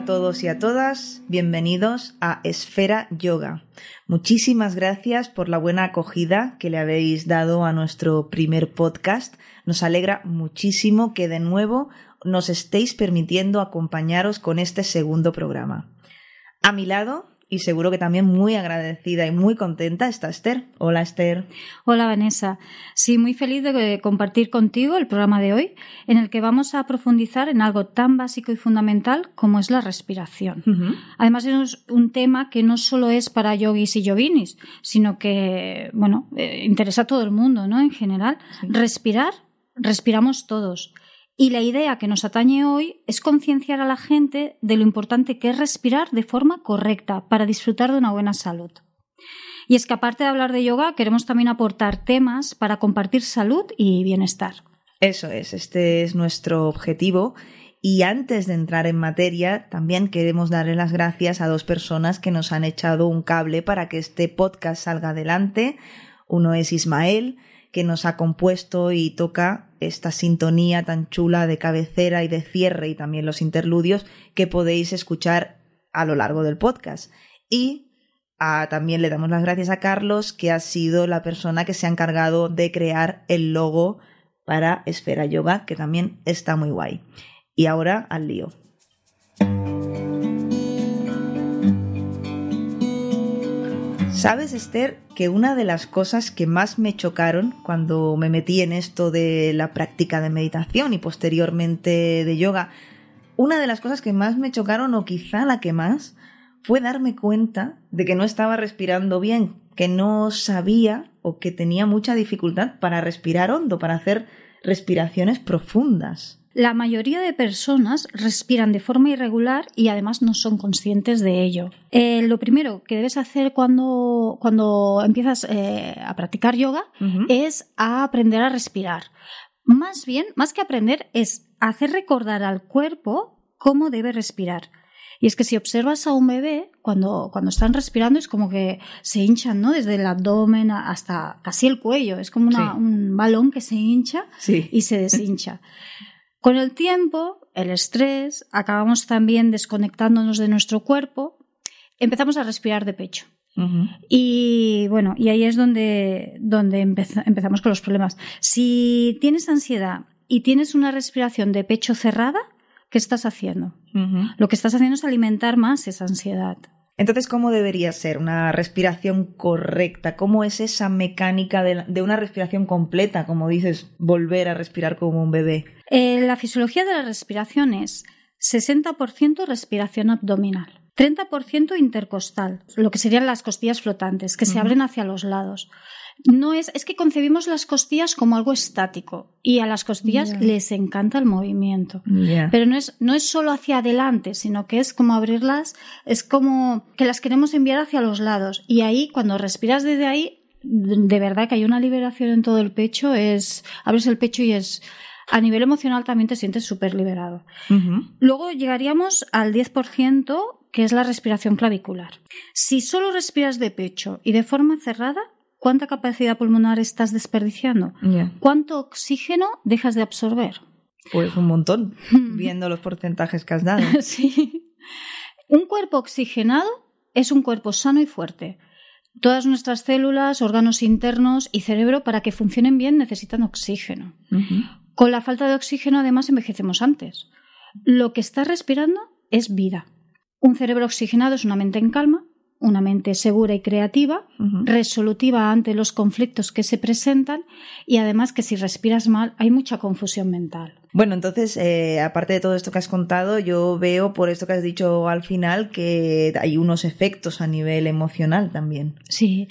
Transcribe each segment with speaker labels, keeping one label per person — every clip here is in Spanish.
Speaker 1: A todos y a todas, bienvenidos a Esfera Yoga. Muchísimas gracias por la buena acogida que le habéis dado a nuestro primer podcast. Nos alegra muchísimo que de nuevo nos estéis permitiendo acompañaros con este segundo programa. A mi lado y seguro que también muy agradecida y muy contenta está Esther. Hola Esther.
Speaker 2: Hola Vanessa. Sí, muy feliz de compartir contigo el programa de hoy en el que vamos a profundizar en algo tan básico y fundamental como es la respiración. Además es un tema que no solo es para yogis y yoginis, sino que, bueno, eh, interesa a todo el mundo, ¿no? En general. Respirar, respiramos todos. Y la idea que nos atañe hoy es concienciar a la gente de lo importante que es respirar de forma correcta para disfrutar de una buena salud. Y es que aparte de hablar de yoga, queremos también aportar temas para compartir salud y bienestar.
Speaker 1: Eso es, este es nuestro objetivo. Y antes de entrar en materia, también queremos darle las gracias a dos personas que nos han echado un cable para que este podcast salga adelante. Uno es Ismael, que nos ha compuesto y toca esta sintonía tan chula de cabecera y de cierre y también los interludios que podéis escuchar a lo largo del podcast. Y también le damos las gracias a Carlos, que ha sido la persona que se ha encargado de crear el logo para Esfera Yoga, que también está muy guay. Y ahora al lío. ¿Sabes, Esther, que una de las cosas que más me chocaron cuando me metí en esto de la práctica de meditación y posteriormente de yoga, una de las cosas que más me chocaron, o quizá la que más, fue darme cuenta de que no estaba respirando bien, que no sabía o que tenía mucha dificultad para respirar hondo, para hacer respiraciones profundas.
Speaker 2: La mayoría de personas respiran de forma irregular y además no son conscientes de ello. Eh, lo primero que debes hacer cuando, cuando empiezas eh, a practicar yoga es aprender a respirar. Más bien, más que aprender, es hacer recordar al cuerpo cómo debe respirar. Y es que si observas a un bebé, cuando, cuando están respirando es como que se hinchan, ¿no? Desde el abdomen hasta casi el cuello. Es como un balón que se hincha y se deshincha. Con el tiempo, el estrés, acabamos también desconectándonos de nuestro cuerpo, empezamos a respirar de pecho. Y bueno, y ahí es donde, donde empezamos con los problemas. Si tienes ansiedad y tienes una respiración de pecho cerrada, ¿qué estás haciendo? Lo que estás haciendo es alimentar más esa ansiedad.
Speaker 1: Entonces, ¿cómo debería ser una respiración correcta? ¿Cómo es esa mecánica de, una respiración completa, como dices, volver a respirar como un bebé?
Speaker 2: Eh, la fisiología de la respiración es 60% respiración abdominal. 30% intercostal, lo que serían las costillas flotantes, que se abren hacia los lados no es, es que concebimos las costillas como algo estático y a las costillas les encanta el movimiento. Pero no es, no es solo hacia adelante, sino que es como abrirlas, es como que las queremos enviar hacia los lados. Y ahí, cuando respiras desde ahí, de verdad que hay una liberación en todo el pecho, es, abres el pecho y es, a nivel emocional también te sientes súper liberado. Luego llegaríamos al 10%, que es la respiración clavicular. Si solo respiras de pecho y de forma cerrada, ¿cuánta capacidad pulmonar estás desperdiciando? ¿Cuánto oxígeno dejas de absorber?
Speaker 1: Pues un montón, viendo los porcentajes que has dado.
Speaker 2: sí. Un cuerpo oxigenado es un cuerpo sano y fuerte. Todas nuestras células, órganos internos y cerebro, para que funcionen bien, necesitan oxígeno. Con la falta de oxígeno, además, envejecemos antes. Lo que estás respirando es vida. Un cerebro oxigenado es una mente en calma, una mente segura y creativa, resolutiva ante los conflictos que se presentan y además que si respiras mal hay mucha confusión mental.
Speaker 1: Bueno, entonces, eh, aparte de todo esto que has contado, yo veo por esto que has dicho al final que hay unos efectos a nivel emocional también.
Speaker 2: Sí.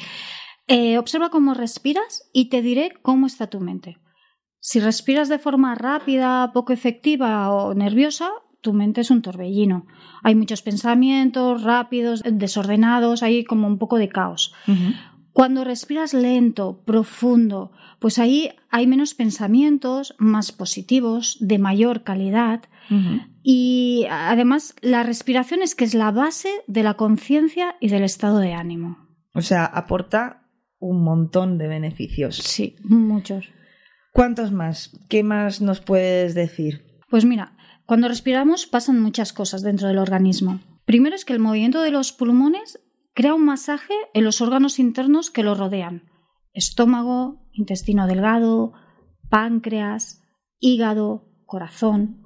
Speaker 2: Eh, observa cómo respiras y te diré cómo está tu mente. Si respiras de forma rápida, poco efectiva o nerviosa, tu mente es un torbellino. Hay muchos pensamientos rápidos, desordenados, hay como un poco de caos. Cuando respiras lento, profundo, pues ahí hay menos pensamientos, más positivos, de mayor calidad. Y además la respiración es que es la base de la conciencia y del estado de ánimo.
Speaker 1: O sea, aporta un montón de beneficios.
Speaker 2: Sí, muchos.
Speaker 1: ¿Cuántos más? ¿Qué más nos puedes decir?
Speaker 2: Pues mira, Cuando respiramos pasan muchas cosas dentro del organismo. Primero es que el movimiento de los pulmones crea un masaje en los órganos internos que lo rodean. Estómago, intestino delgado, páncreas, hígado, corazón.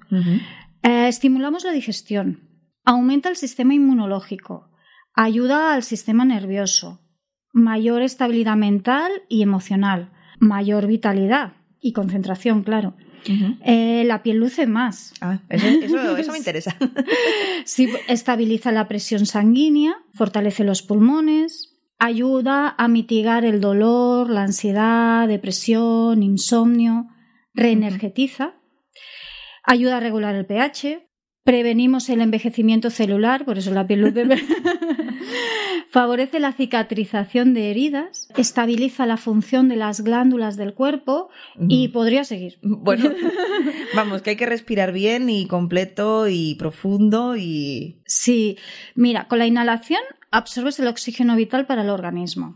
Speaker 2: Eh, estimulamos la digestión, aumenta el sistema inmunológico, ayuda al sistema nervioso, mayor estabilidad mental y emocional, mayor vitalidad y concentración, claro. Eh, la piel luce más.
Speaker 1: Ah, eso, me interesa.
Speaker 2: sí, estabiliza la presión sanguínea, fortalece los pulmones, ayuda a mitigar el dolor, la ansiedad, depresión, insomnio, reenergetiza, ayuda a regular el pH, prevenimos el envejecimiento celular, por eso la piel luz favorece la cicatrización de heridas, estabiliza la función de las glándulas del cuerpo y podría seguir.
Speaker 1: Bueno, vamos, que hay que respirar bien y completo y profundo y...
Speaker 2: Sí, mira, con la inhalación absorbes el oxígeno vital para el organismo.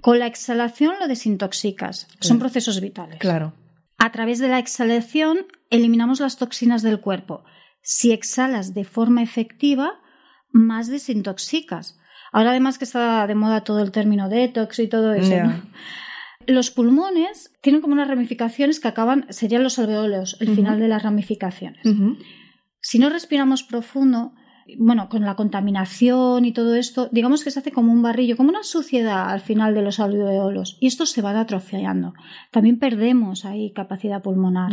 Speaker 2: Con la exhalación lo desintoxicas. Son procesos vitales.
Speaker 1: Claro.
Speaker 2: A través de la exhalación eliminamos las toxinas del cuerpo. Si exhalas de forma efectiva, más desintoxicas. Ahora además que está de moda todo el término detox y todo eso. Los pulmones tienen como unas ramificaciones que acaban, serían los alveolos, el final de las ramificaciones. Si no respiramos profundo, bueno, con la contaminación y todo esto, digamos que se hace como un barrillo, como una suciedad al final de los alveolos y esto se va atrofiando. También perdemos ahí capacidad pulmonar.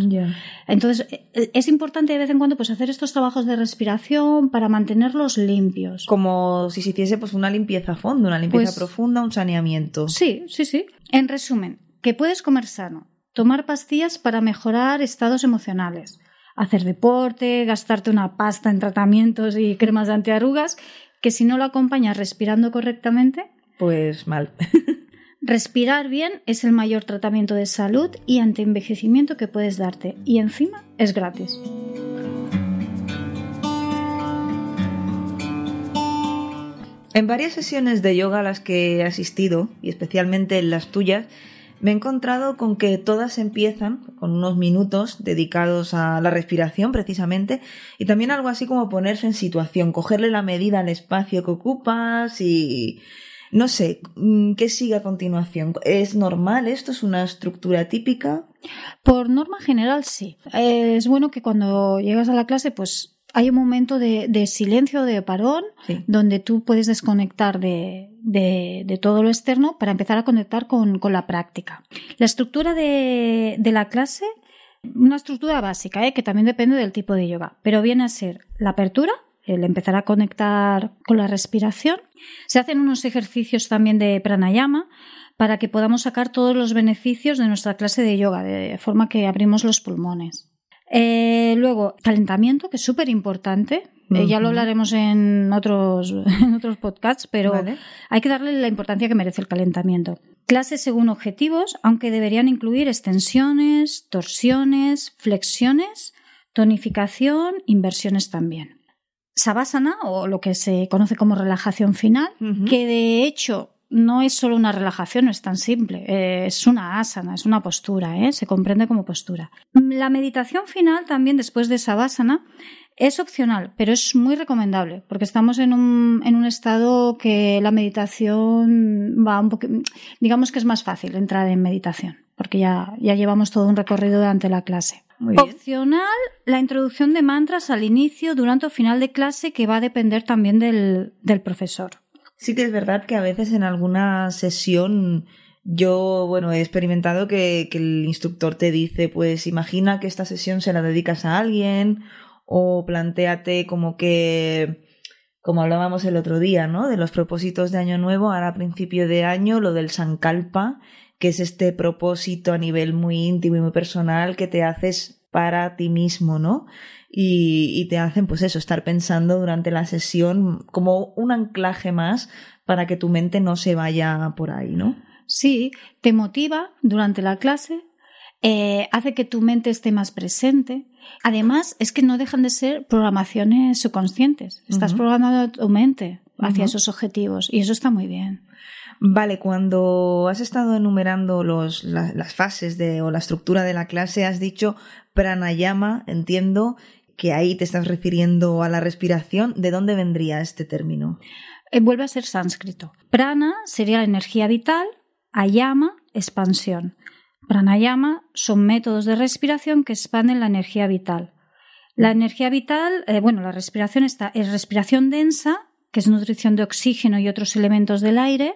Speaker 2: Entonces, e, es importante de vez en cuando pues hacer estos trabajos de respiración para mantenerlos limpios.
Speaker 1: Como si se hiciese pues una limpieza a fondo, una limpieza pues profunda, un saneamiento.
Speaker 2: Sí, sí, sí. En resumen, que puedes comer sano, tomar pastillas para mejorar estados emocionales hacer deporte, gastarte una pasta en tratamientos y cremas de antiarrugas, que si no lo acompañas respirando correctamente,
Speaker 1: pues mal.
Speaker 2: Respirar bien es el mayor tratamiento de salud y antienvejecimiento que puedes darte y encima es gratis.
Speaker 1: En varias sesiones de yoga a las que he asistido, y especialmente en las tuyas, me he encontrado con que todas empiezan con unos minutos dedicados a la respiración precisamente y también algo así como ponerse en situación, cogerle la medida al espacio que ocupas y no sé, mm, ¿qué sigue a continuación? ¿Es normal esto? ¿Es una estructura típica?
Speaker 2: Por norma general sí. Es bueno que cuando llegas a la clase pues hay un momento de, silencio, de parón, donde tú puedes desconectar de, todo lo externo para empezar a conectar con, la práctica. La estructura de, la clase, una estructura básica, ¿eh? que también depende del tipo de yoga, pero viene a ser la apertura, el empezar a conectar con la respiración. Se hacen unos ejercicios también de pranayama para que podamos sacar todos los beneficios de nuestra clase de yoga, de forma que abrimos los pulmones. Eh, luego, calentamiento, que es súper importante. Eh, ya lo hablaremos en otros, en otros podcasts, pero hay que darle la importancia que merece el calentamiento. Clases según objetivos, aunque deberían incluir extensiones, torsiones, flexiones, tonificación, inversiones también. Savasana, o lo que se conoce como relajación final, que de hecho no es solo una relajación, no es tan simple, eh, es una asana, es una postura, ¿eh? se comprende como postura. La meditación final también después de esa asana es opcional, pero es muy recomendable porque estamos en un, en un estado que la meditación va un poco, digamos que es más fácil entrar en meditación porque ya, ya llevamos todo un recorrido durante la clase. Opcional, la introducción de mantras al inicio, durante o final de clase que va a depender también del, del profesor.
Speaker 1: Sí que es verdad que a veces en alguna sesión yo, bueno, he experimentado que, el instructor te dice, pues imagina que esta sesión se la dedicas a alguien o planteate como que, como hablábamos el otro día, ¿no? De los propósitos de año nuevo, ahora a principio de año, lo del Sankalpa, que es este propósito a nivel muy íntimo y muy personal que te haces para ti mismo, ¿no? Y, te hacen pues eso, estar pensando durante la sesión como un anclaje más para que tu mente no se vaya por ahí, ¿no?
Speaker 2: Sí, te motiva durante la clase, eh, hace que tu mente esté más presente. Además, es que no dejan de ser programaciones subconscientes. Estás programando tu mente hacia esos objetivos y eso está muy bien.
Speaker 1: Vale, cuando has estado enumerando los, las fases de, o la estructura de la clase, has dicho pranayama, entiendo, que ahí te estás refiriendo a la respiración, ¿de dónde vendría este término?
Speaker 2: Eh, vuelve a ser sánscrito. Prana sería la energía vital, ayama, expansión. Pranayama son métodos de respiración que expanden la energía vital. La energía vital, eh, bueno, la respiración está, es respiración densa, que es nutrición de oxígeno y otros elementos del aire,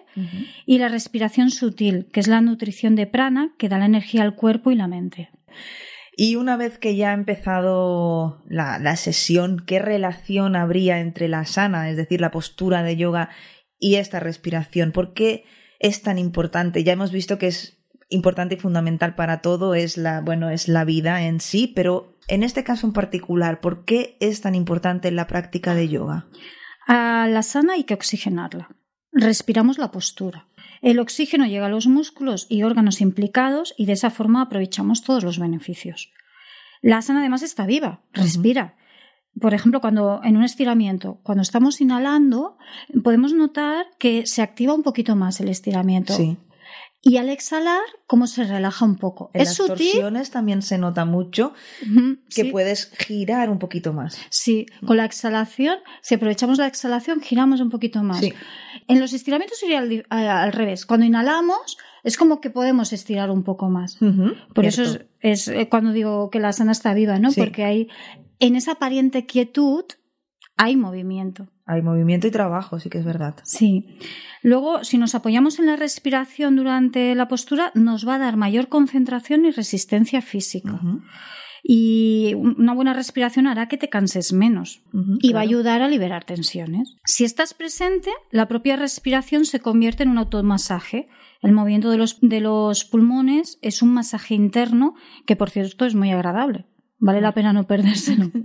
Speaker 2: y la respiración sutil, que es la nutrición de prana, que da la energía al cuerpo y la mente.
Speaker 1: Y una vez que ya ha empezado la, la, sesión, ¿qué relación habría entre la sana, es decir, la postura de yoga, y esta respiración? ¿Por qué es tan importante? Ya hemos visto que es importante y fundamental para todo, es la, bueno, es la vida en sí, pero en este caso en particular, ¿por qué es tan importante la práctica de yoga?
Speaker 2: A la sana hay que oxigenarla. Respiramos la postura. El oxígeno llega a los músculos y órganos implicados y de esa forma aprovechamos todos los beneficios. La asana además está viva, respira. Por ejemplo, cuando en un estiramiento, cuando estamos inhalando, podemos notar que se activa un poquito más el estiramiento.
Speaker 1: Sí.
Speaker 2: Y al exhalar, cómo se relaja un poco.
Speaker 1: En
Speaker 2: es
Speaker 1: las
Speaker 2: sutil.
Speaker 1: torsiones también se nota mucho que
Speaker 2: sí.
Speaker 1: puedes girar un poquito más.
Speaker 2: Sí, con la exhalación, si aprovechamos la exhalación, giramos un poquito más.
Speaker 1: Sí.
Speaker 2: En los estiramientos sería al, revés. Cuando inhalamos, es como que podemos estirar un poco más. Por eso es, es, eh, cuando digo que la sana está viva, ¿no?
Speaker 1: Sí.
Speaker 2: Porque hay, en esa aparente quietud, hay movimiento.
Speaker 1: Hay movimiento y trabajo, sí que es verdad.
Speaker 2: Sí. Luego, si nos apoyamos en la respiración durante la postura, nos va a dar mayor concentración y resistencia física.
Speaker 1: Ujú,
Speaker 2: Y una buena respiración hará que te canses menos
Speaker 1: ujú,
Speaker 2: y va a
Speaker 1: claro.
Speaker 2: ayudar a liberar tensiones. Si estás presente, la propia respiración se convierte en un automasaje. El movimiento de los, de los pulmones es un masaje interno que, por cierto, es muy agradable. Vale la pena no perdérselo.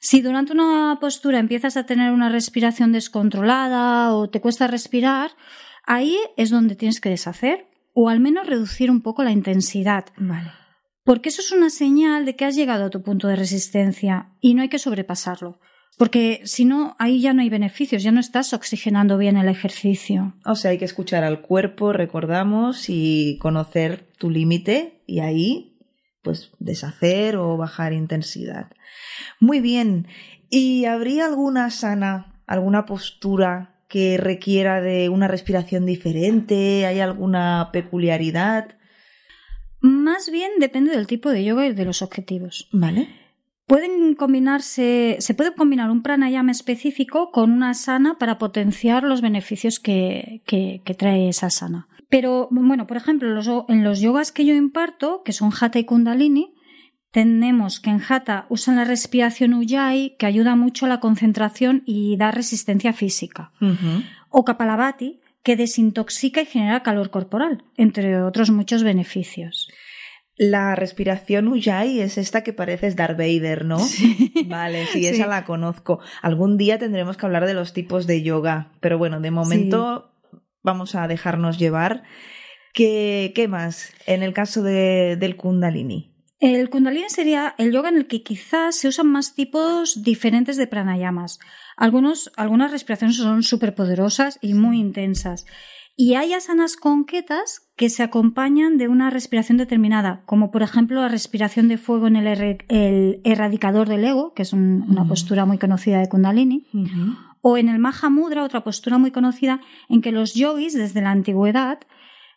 Speaker 2: Si durante una postura empiezas a tener una respiración descontrolada o te cuesta respirar, ahí es donde tienes que deshacer o al menos reducir un poco la intensidad.
Speaker 1: Vale.
Speaker 2: Porque eso es una señal de que has llegado a tu punto de resistencia y no hay que sobrepasarlo. Porque si no, ahí ya no hay beneficios, ya no estás oxigenando bien el ejercicio.
Speaker 1: O sea, hay que escuchar al cuerpo, recordamos, y conocer tu límite y ahí, pues, deshacer o bajar intensidad. Muy bien. ¿Y habría alguna sana, alguna postura que requiera de una respiración diferente? ¿Hay alguna peculiaridad?
Speaker 2: Más bien depende del tipo de yoga y de los objetivos.
Speaker 1: Vale.
Speaker 2: Pueden combinarse, se puede combinar un pranayama específico con una asana para potenciar los beneficios que, que, que trae esa asana. Pero, bueno, por ejemplo, los, en los yogas que yo imparto, que son Hatha y Kundalini, tenemos que en Hatha usan la respiración Ujjayi, que ayuda mucho a la concentración y da resistencia física. O Kapalabhati, que desintoxica y genera calor corporal, entre otros muchos beneficios.
Speaker 1: La respiración Ujjayi es esta que pareces Darth Vader, ¿no? Vale, sí, esa
Speaker 2: Sí.
Speaker 1: la conozco. Algún día tendremos que hablar de los tipos de yoga, pero bueno, de momento vamos a dejarnos llevar. ¿Qué, qué más en el caso de- del Kundalini?
Speaker 2: El Kundalini sería el yoga en el que quizás se usan más tipos diferentes de pranayamas. Algunos, algunas respiraciones son súper poderosas y muy intensas. Y hay asanas concretas que se acompañan de una respiración determinada, como por ejemplo la respiración de fuego en el, el erradicador del ego, que es un- una postura muy conocida de Kundalini, o en el Maha Mudra, otra postura muy conocida, en que los yogis desde la antigüedad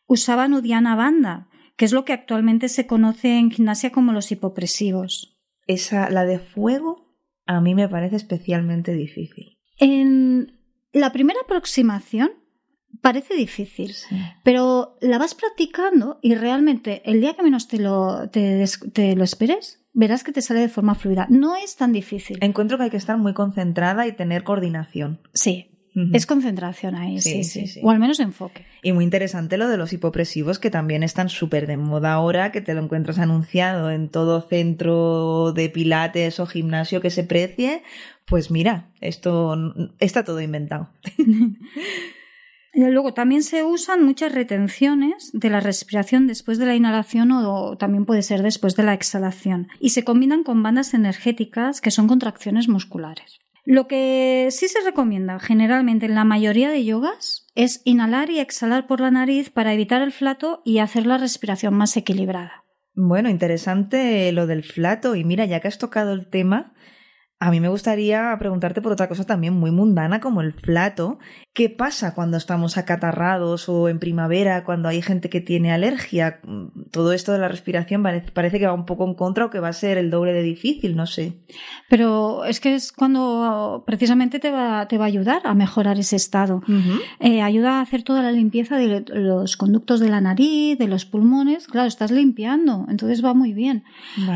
Speaker 2: usaban Uddiyana Bandha, que es lo que actualmente se conoce en gimnasia como los hipopresivos.
Speaker 1: Esa, la de fuego, a mí me parece especialmente difícil.
Speaker 2: En la primera aproximación parece difícil, pero la vas practicando y realmente el día que menos te lo, te, des- te lo esperes, verás que te sale de forma fluida. No es tan difícil.
Speaker 1: Encuentro que hay que estar muy concentrada y tener coordinación.
Speaker 2: Sí, es concentración ahí,
Speaker 1: Sí,
Speaker 2: sí,
Speaker 1: sí,
Speaker 2: sí. O al menos enfoque.
Speaker 1: Y muy interesante lo de los hipopresivos, que también están súper de moda ahora, que te lo encuentras anunciado en todo centro de pilates o gimnasio que se precie. Pues mira, esto está todo inventado.
Speaker 2: Luego también se usan muchas retenciones de la respiración después de la inhalación o también puede ser después de la exhalación. Y se combinan con bandas energéticas que son contracciones musculares. Lo que sí se recomienda generalmente en la mayoría de yogas es inhalar y exhalar por la nariz para evitar el flato y hacer la respiración más equilibrada.
Speaker 1: Bueno, interesante lo del flato. Y mira, ya que has tocado el tema, a mí me gustaría preguntarte por otra cosa también muy mundana como el flato. ¿Qué pasa cuando estamos acatarrados o en primavera, cuando hay gente que tiene alergia? Todo esto de la respiración parece que va un poco en contra o que va a ser el doble de difícil, no sé.
Speaker 2: Pero es que es cuando precisamente te va, te va a ayudar a mejorar ese estado. Eh, ayuda a hacer toda la limpieza de los conductos de la nariz, de los pulmones. Claro, estás limpiando, entonces va muy bien.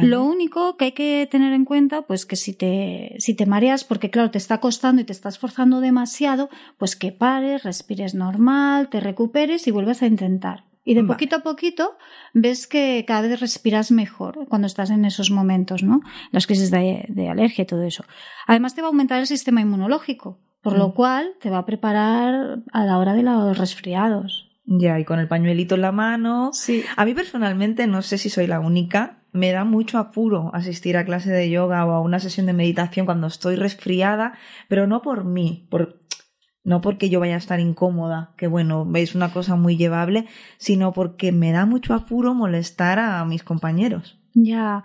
Speaker 2: Lo único que hay que tener en cuenta, pues que si te si te mareas porque claro, te está costando y te estás forzando demasiado, pues que pares, respires normal, te recuperes y vuelvas a intentar. Y de poquito a poquito ves que cada vez respiras mejor cuando estás en esos momentos, ¿no? Las crisis de, alergia y todo eso. Además te va a aumentar el sistema inmunológico, por lo mm. cual te va a preparar a la hora de los resfriados.
Speaker 1: Ya, y con el pañuelito en la mano.
Speaker 2: Sí.
Speaker 1: A mí personalmente, no sé si soy la única, me da mucho apuro asistir a clase de yoga o a una sesión de meditación cuando estoy resfriada, pero no por mí, por, no porque yo vaya a estar incómoda, que bueno, veis una cosa muy llevable, sino porque me da mucho apuro molestar a mis compañeros.
Speaker 2: Ya.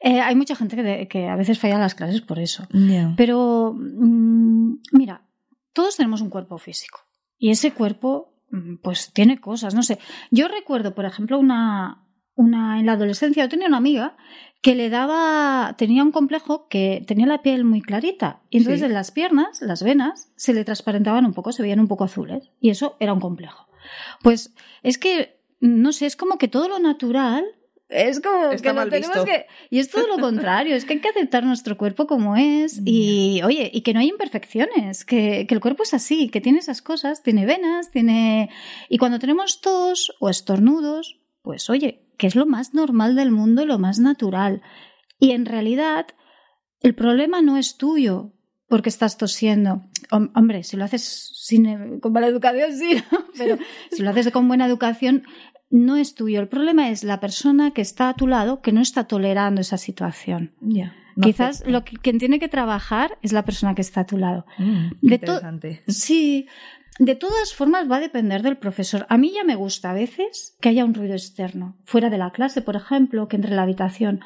Speaker 2: Eh, hay mucha gente que, a veces falla las clases por eso. Pero, mm, mira, todos tenemos un cuerpo físico. Y ese cuerpo, mm, pues tiene cosas, no sé. Yo recuerdo, por ejemplo, una, una en la adolescencia yo tenía una amiga que le daba tenía un complejo que tenía la piel muy clarita. Y entonces en las piernas las venas se le transparentaban un poco se veían un poco azules. Y eso era un complejo. Pues es que no sé es como que todo lo natural es como que lo tenemos que y es todo lo contrario es que hay que aceptar nuestro cuerpo como es. Y oye y que no hay imperfecciones que, que el cuerpo es así que tiene esas cosas tiene venas tiene y cuando tenemos tos o estornudos pues oye que es lo más normal del mundo y lo más natural. Y en realidad, el problema no es tuyo porque estás tosiendo. Hombre, si lo haces sin, con mala educación, sí, pero si lo haces con buena educación, no es tuyo. El problema es la persona que está a tu lado que no está tolerando esa situación. Quizás lo que, quien tiene que trabajar es la persona que está a tu lado.
Speaker 1: Mm, interesante.
Speaker 2: Sí, de todas formas, va a depender del profesor. A mí ya me gusta a veces que haya un ruido externo, fuera de la clase, por ejemplo, que entre en la habitación,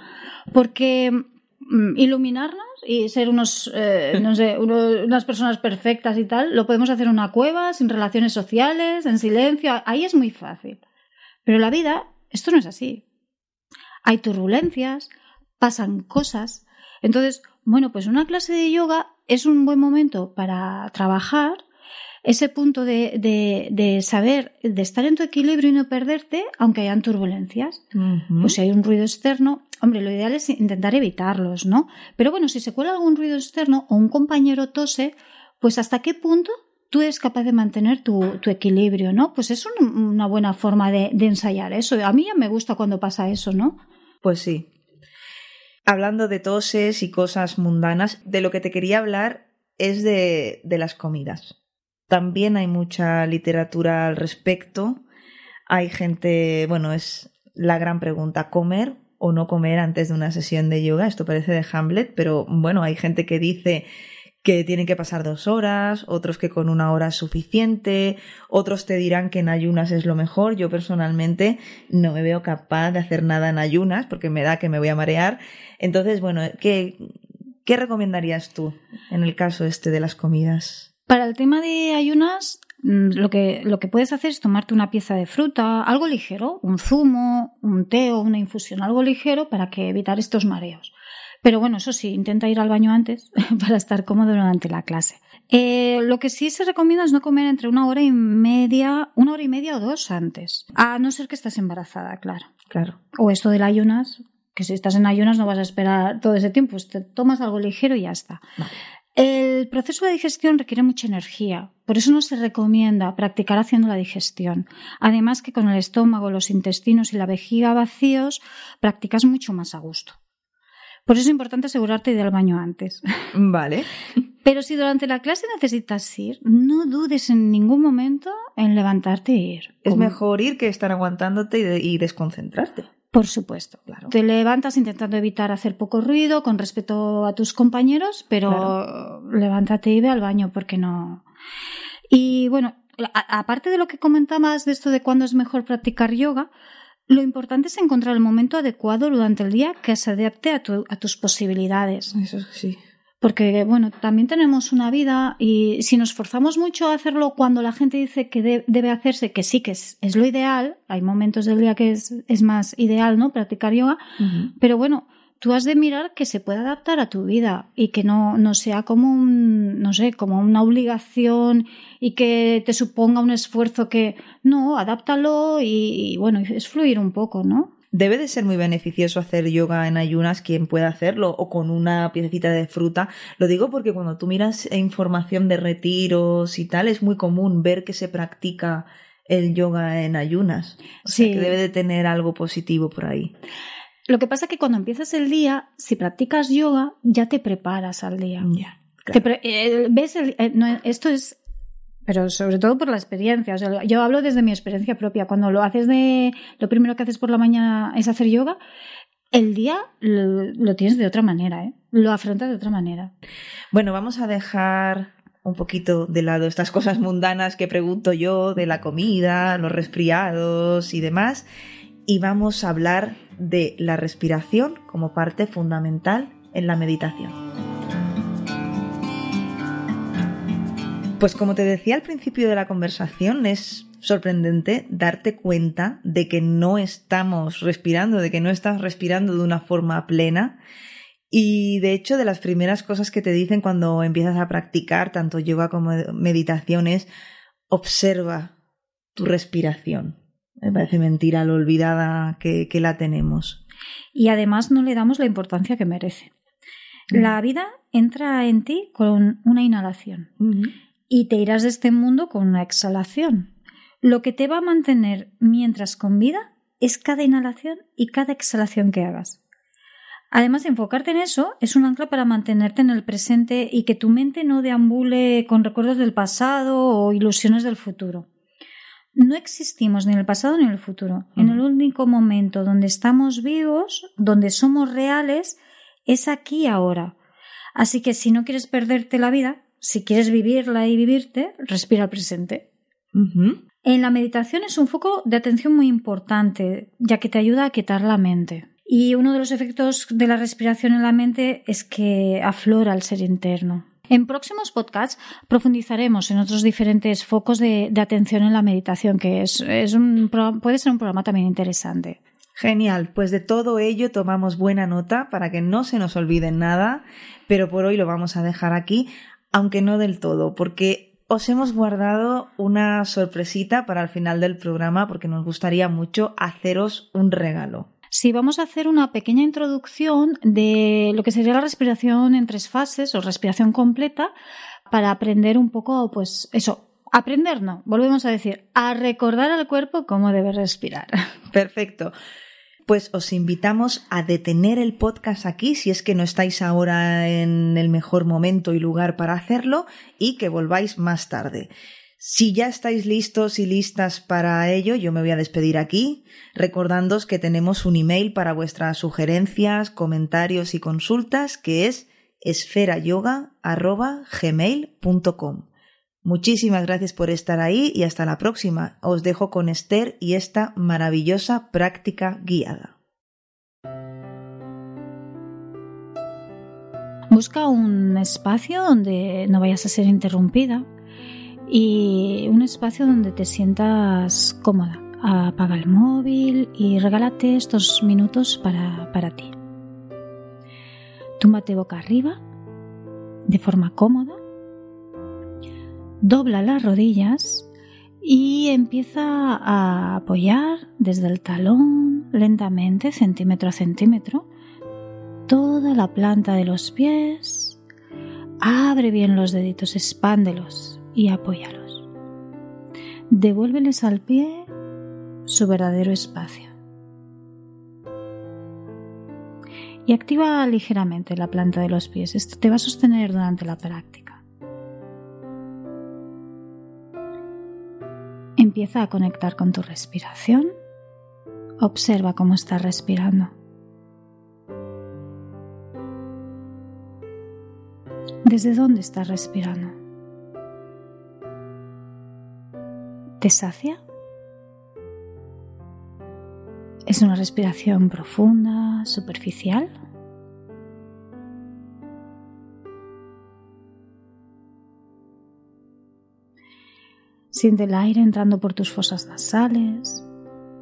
Speaker 2: porque mm, iluminarnos y ser unos, eh, no sé, unas personas perfectas y tal, lo podemos hacer en una cueva, sin relaciones sociales, en silencio, ahí es muy fácil. Pero la vida, esto no es así. Hay turbulencias, pasan cosas. Entonces, bueno, pues una clase de yoga es un buen momento para trabajar ese punto de, de, saber, de estar en tu equilibrio y no perderte, aunque hayan turbulencias. Pues si hay un ruido externo, hombre, lo ideal es intentar evitarlos, ¿no? Pero bueno, si se cuela algún ruido externo o un compañero tose, pues hasta qué punto tú eres capaz de mantener tu, tu equilibrio, ¿no? Pues es una buena forma de, de ensayar eso. A mí ya me gusta cuando pasa eso, ¿no?
Speaker 1: Pues sí. Hablando de toses y cosas mundanas, de lo que te quería hablar es de, de las comidas. También hay mucha literatura al respecto. Hay gente, bueno, es la gran pregunta, ¿comer o no comer antes de una sesión de yoga? Esto parece de Hamlet, pero bueno, hay gente que dice que tienen que pasar dos horas, otros que con una hora es suficiente, otros te dirán que en ayunas es lo mejor. Yo personalmente no me veo capaz de hacer nada en ayunas porque me da que me voy a marear. Entonces, bueno, ¿qué, qué recomendarías tú en el caso este de las comidas?
Speaker 2: Para el tema de ayunas, mm, lo que, lo que puedes hacer es tomarte una pieza de fruta, algo ligero, un zumo, un té o una infusión, algo ligero para que evitar estos mareos. Pero bueno, eso sí, intenta ir al baño antes para estar cómodo durante la clase. Eh, lo que sí se recomienda es no comer entre una hora y media, una hora y media o dos antes. A no ser que estés embarazada, claro.
Speaker 1: Claro.
Speaker 2: O esto del ayunas, que si estás en ayunas no vas a esperar todo ese tiempo, pues te tomas algo ligero y ya está. El proceso de digestión requiere mucha energía, por eso no se recomienda practicar haciendo la digestión. Además que con el estómago, los intestinos y la vejiga vacíos, practicas mucho más a gusto. Por eso es importante asegurarte de ir al baño antes.
Speaker 1: Vale.
Speaker 2: Pero si durante la clase necesitas ir, no dudes en ningún momento en levantarte e ir.
Speaker 1: Es mejor ir que estar aguantándote y desconcentrarte.
Speaker 2: Por supuesto, claro. Te levantas intentando evitar hacer poco ruido con respeto a tus compañeros, pero levántate y ve al baño porque no. Y bueno, aparte de lo que comentabas de esto de cuándo es mejor practicar yoga, Lo importante es encontrar el momento adecuado durante el día que se adapte a, a tus posibilidades.
Speaker 1: Eso sí.
Speaker 2: Porque, bueno, también tenemos una vida y si nos forzamos mucho a hacerlo cuando la gente dice que debe hacerse, que sí que es, lo ideal, hay momentos del día que es, es más ideal, ¿no? Practicar yoga, pero bueno, tú has de mirar que se pueda adaptar a tu vida y que no, no sea como un, no sé, como una obligación y que te suponga un esfuerzo que, no, adáptalo y, y bueno, es fluir un poco, ¿no?
Speaker 1: Debe de ser muy beneficioso hacer yoga en ayunas quien pueda hacerlo o con una piececita de fruta. Lo digo porque cuando tú miras información de retiros y tal, es muy común ver que se practica el yoga en ayunas. O sí. sea que debe de tener algo positivo por ahí.
Speaker 2: Lo que pasa es que cuando empiezas el día, si practicas yoga, ya te preparas al día.
Speaker 1: Ya. Claro.
Speaker 2: Eh, ves el, eh, no, esto es pero sobre todo por la experiencia. O sea, yo hablo desde mi experiencia propia. Cuando lo haces de. Lo primero que haces por la mañana es hacer yoga, el día lo, tienes de otra manera, ¿eh? Lo afrontas de otra manera.
Speaker 1: Bueno, vamos a dejar un poquito de lado estas cosas mundanas que pregunto yo de la comida, los resfriados y demás. Y vamos a hablar de la respiración como parte fundamental en la meditación. Pues como te decía al principio de la conversación, es sorprendente darte cuenta de que no estamos respirando, de que no estás respirando de una forma plena. Y de hecho, de las primeras cosas que te dicen cuando empiezas a practicar tanto yoga como meditación es observa tu respiración. Me parece mentira lo olvidada que, la tenemos.
Speaker 2: Y además no le damos la importancia que merece. Mm. La vida entra en ti con una inhalación y te irás de este mundo con una exhalación. Lo que te va a mantener mientras con vida es cada inhalación y cada exhalación que hagas. Además, enfocarte en eso es un ancla para mantenerte en el presente y que tu mente no deambule con recuerdos del pasado o ilusiones del futuro. No existimos ni en el pasado ni en el futuro. En el único momento donde estamos vivos, donde somos reales, es aquí y ahora. Así que si no quieres perderte la vida, si quieres vivirla y vivirte, respira al presente. En la meditación es un foco de atención muy importante, ya que te ayuda a quitar la mente. Y uno de los efectos de la respiración en la mente es que aflora el ser interno. En próximos podcasts profundizaremos en otros diferentes focos de, atención en la meditación, que es, un, puede ser un programa también interesante.
Speaker 1: Genial, pues de todo ello tomamos buena nota para que no se nos olvide nada, pero por hoy lo vamos a dejar aquí aunque no del todo, porque os hemos guardado una sorpresita para el final del programa porque nos gustaría mucho haceros un regalo.
Speaker 2: Sí, vamos a hacer una pequeña introducción de lo que sería la respiración en tres fases o respiración completa para aprender un poco, pues eso, aprender no, volvemos a decir, a recordar al cuerpo cómo debe respirar.
Speaker 1: Perfecto pues os invitamos a detener el podcast aquí si es que no estáis ahora en el mejor momento y lugar para hacerlo y que volváis más tarde. Si ya estáis listos y listas para ello, yo me voy a despedir aquí, recordándoos que tenemos un email para vuestras sugerencias, comentarios y consultas que es esferayoga.gmail.com. Muchísimas gracias por estar ahí y hasta la próxima. Os dejo con Esther y esta maravillosa práctica guiada.
Speaker 2: Busca un espacio donde no vayas a ser interrumpida y un espacio donde te sientas cómoda. Apaga el móvil y regálate estos minutos para, para ti. Túmbate boca arriba, de forma cómoda dobla las rodillas y empieza a apoyar desde el talón lentamente, centímetro a centímetro, toda la planta de los pies. Abre bien los deditos, expándelos y apóyalos. Devuélveles al pie su verdadero espacio. Y activa ligeramente la planta de los pies. Esto te va a sostener durante la práctica. Empieza a conectar con tu respiración. Observa cómo estás respirando. ¿Desde dónde estás respirando? ¿Te sacia? ¿Es una respiración profunda, superficial? Siente el aire entrando por tus fosas nasales,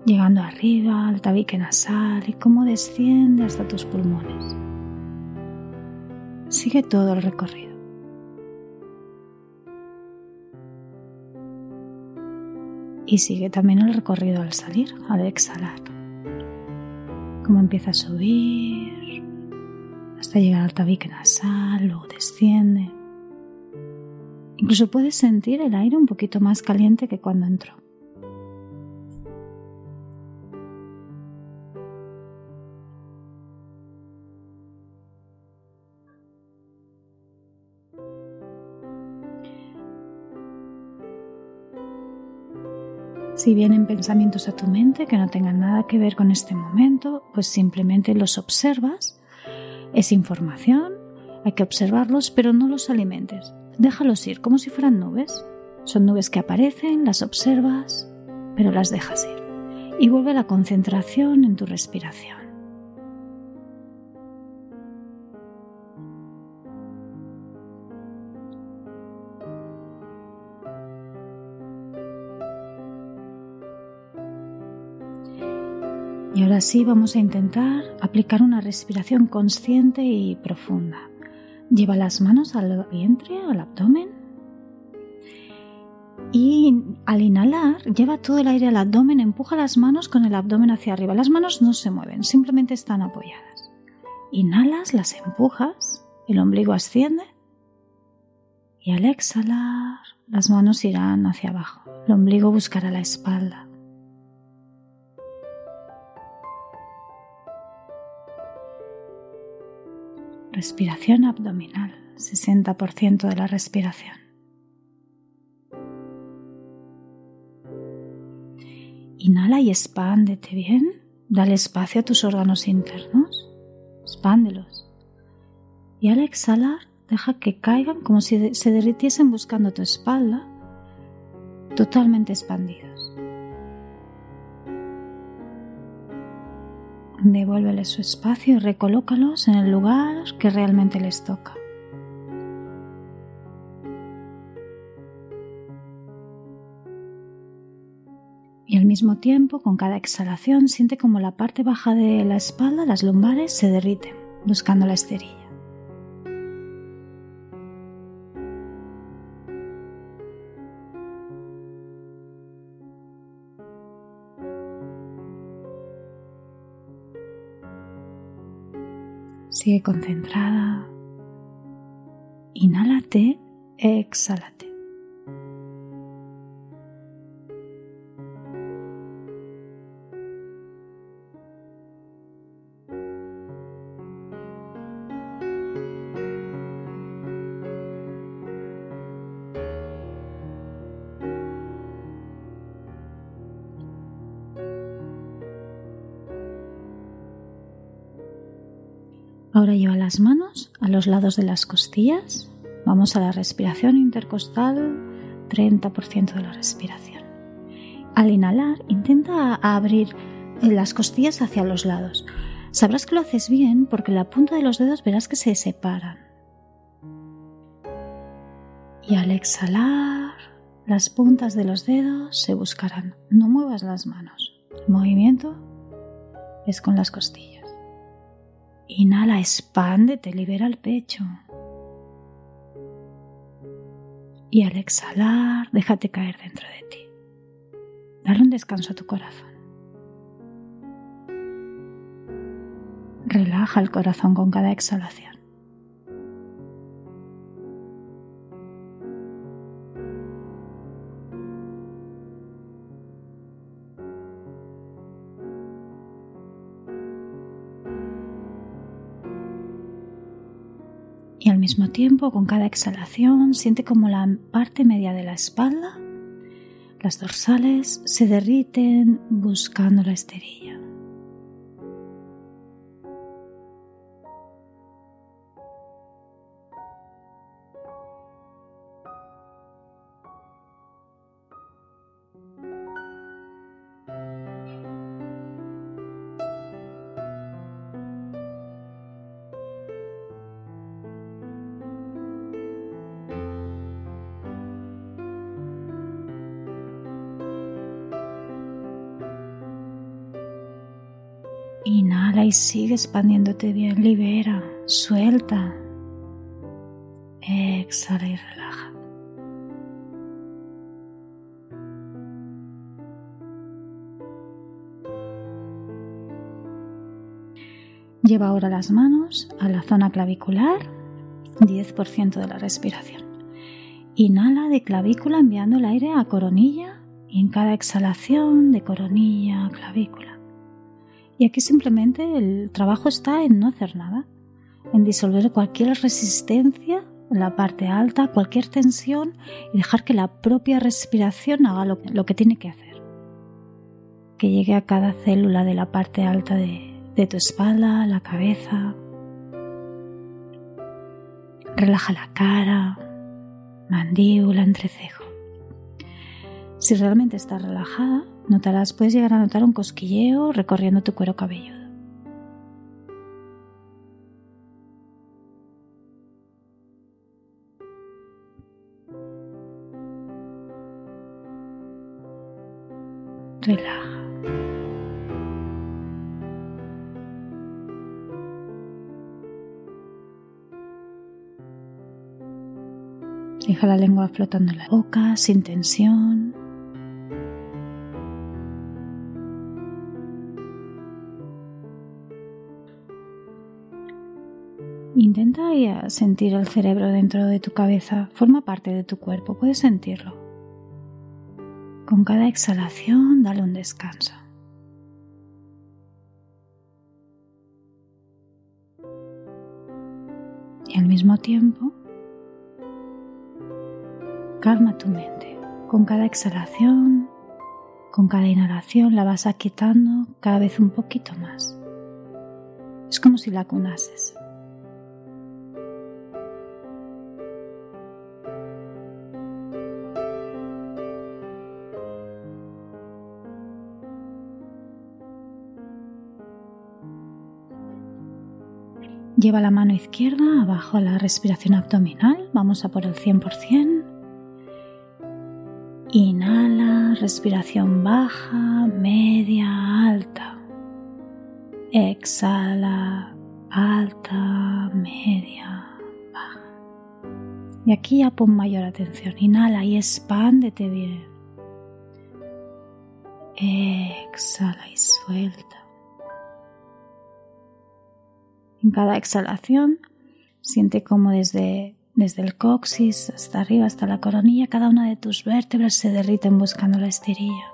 Speaker 2: llegando arriba al tabique nasal y cómo desciende hasta tus pulmones. Sigue todo el recorrido. Y sigue también el recorrido al salir, al exhalar. Cómo empieza a subir hasta llegar al tabique nasal, luego desciende. Incluso puedes sentir el aire un poquito más caliente que cuando entró. Si vienen pensamientos a tu mente que no tengan nada que ver con este momento, pues simplemente los observas. Es información, hay que observarlos, pero no los alimentes. Déjalos ir como si fueran nubes. Son nubes que aparecen, las observas, pero las dejas ir. Y vuelve la concentración en tu respiración. Y ahora sí vamos a intentar aplicar una respiración consciente y profunda. Lleva las manos al vientre, al abdomen. Y al inhalar, lleva todo el aire al abdomen, empuja las manos con el abdomen hacia arriba. Las manos no se mueven, simplemente están apoyadas. Inhalas, las empujas, el ombligo asciende. Y al exhalar, las manos irán hacia abajo. El ombligo buscará la espalda. Respiración abdominal, 60% de la respiración. Inhala y expándete bien. Dale espacio a tus órganos internos. Expándelos. Y al exhalar, deja que caigan como si se derritiesen buscando tu espalda, totalmente expandidos. Devuélvele su espacio y recolócalos en el lugar que realmente les toca. Y al mismo tiempo, con cada exhalación, siente como la parte baja de la espalda, las lumbares, se derriten, buscando la esterilla. Sigue concentrada. Inhálate, exhálate. Ahora lleva las manos a los lados de las costillas. Vamos a la respiración intercostal, 30% de la respiración. Al inhalar, intenta abrir las costillas hacia los lados. Sabrás que lo haces bien porque la punta de los dedos verás que se separan. Y al exhalar, las puntas de los dedos se buscarán. No muevas las manos. El movimiento es con las costillas. Inhala, expándete, libera el pecho. Y al exhalar, déjate caer dentro de ti. Dale un descanso a tu corazón. Relaja el corazón con cada exhalación. Tiempo, con cada exhalación, siente como la parte media de la espalda, las dorsales, se derriten buscando la esterilla. Y sigue expandiéndote bien. Libera, suelta. Exhala y relaja. Lleva ahora las manos a la zona clavicular, 10% de la respiración. Inhala de clavícula enviando el aire a coronilla y en cada exhalación de coronilla a clavícula. Y aquí simplemente el trabajo está en no hacer nada, en disolver cualquier resistencia en la parte alta, cualquier tensión y dejar que la propia respiración haga lo, que tiene que hacer. Que llegue a cada célula de la parte alta de, de tu espalda, la cabeza. Relaja la cara, mandíbula, entrecejo. Si realmente estás relajada, notarás, puedes llegar a notar un cosquilleo recorriendo tu cuero cabelludo. Relaja. Deja la lengua flotando en la boca, sin tensión. Intenta sentir el cerebro dentro de tu cabeza, forma parte de tu cuerpo, puedes sentirlo. Con cada exhalación, dale un descanso. Y al mismo tiempo, calma tu mente. Con cada exhalación, con cada inhalación la vas aquietando cada vez un poquito más. Es como si la cunases. Lleva la mano izquierda abajo a la respiración abdominal. Vamos a por el 100%. Inhala, respiración baja, media, alta. Exhala, alta, media, baja. Y aquí ya pon mayor atención. Inhala y expándete bien. Exhala y suelta. Cada exhalación, siente como desde desde el coxis hasta arriba, hasta la coronilla, cada una de tus vértebras se derriten buscando la estirilla.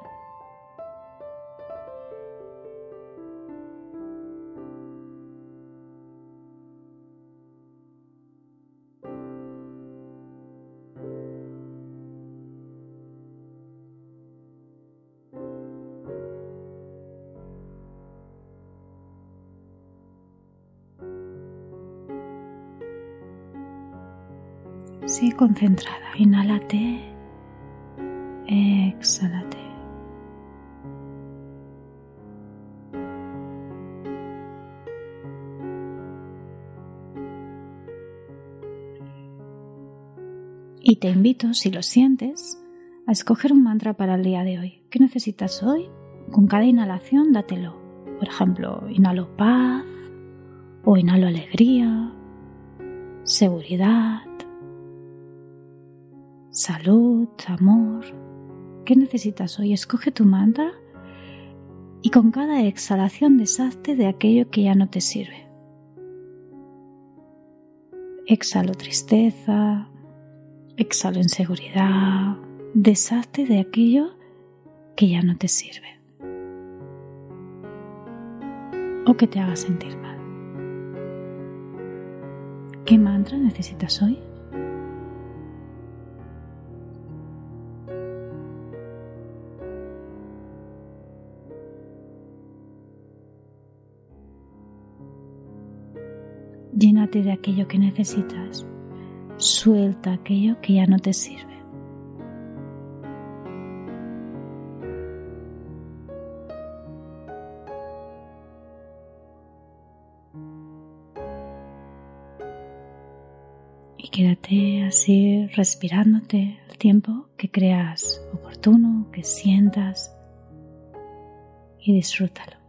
Speaker 2: Concentrada. Inhálate. Exhálate. Y te invito, si lo sientes, a escoger un mantra para el día de hoy. ¿Qué necesitas hoy? Con cada inhalación dátelo. Por ejemplo, inhalo paz o inhalo alegría, seguridad, salud, amor. ¿Qué necesitas hoy? Escoge tu mantra y con cada exhalación deshazte de aquello que ya no te sirve. Exhalo tristeza, exhalo inseguridad, deshazte de aquello que ya no te sirve o que te haga sentir mal. ¿Qué mantra necesitas hoy? De aquello que necesitas. Suelta aquello que ya no te sirve. Y quédate así respirándote el tiempo que creas oportuno, que sientas y disfrútalo.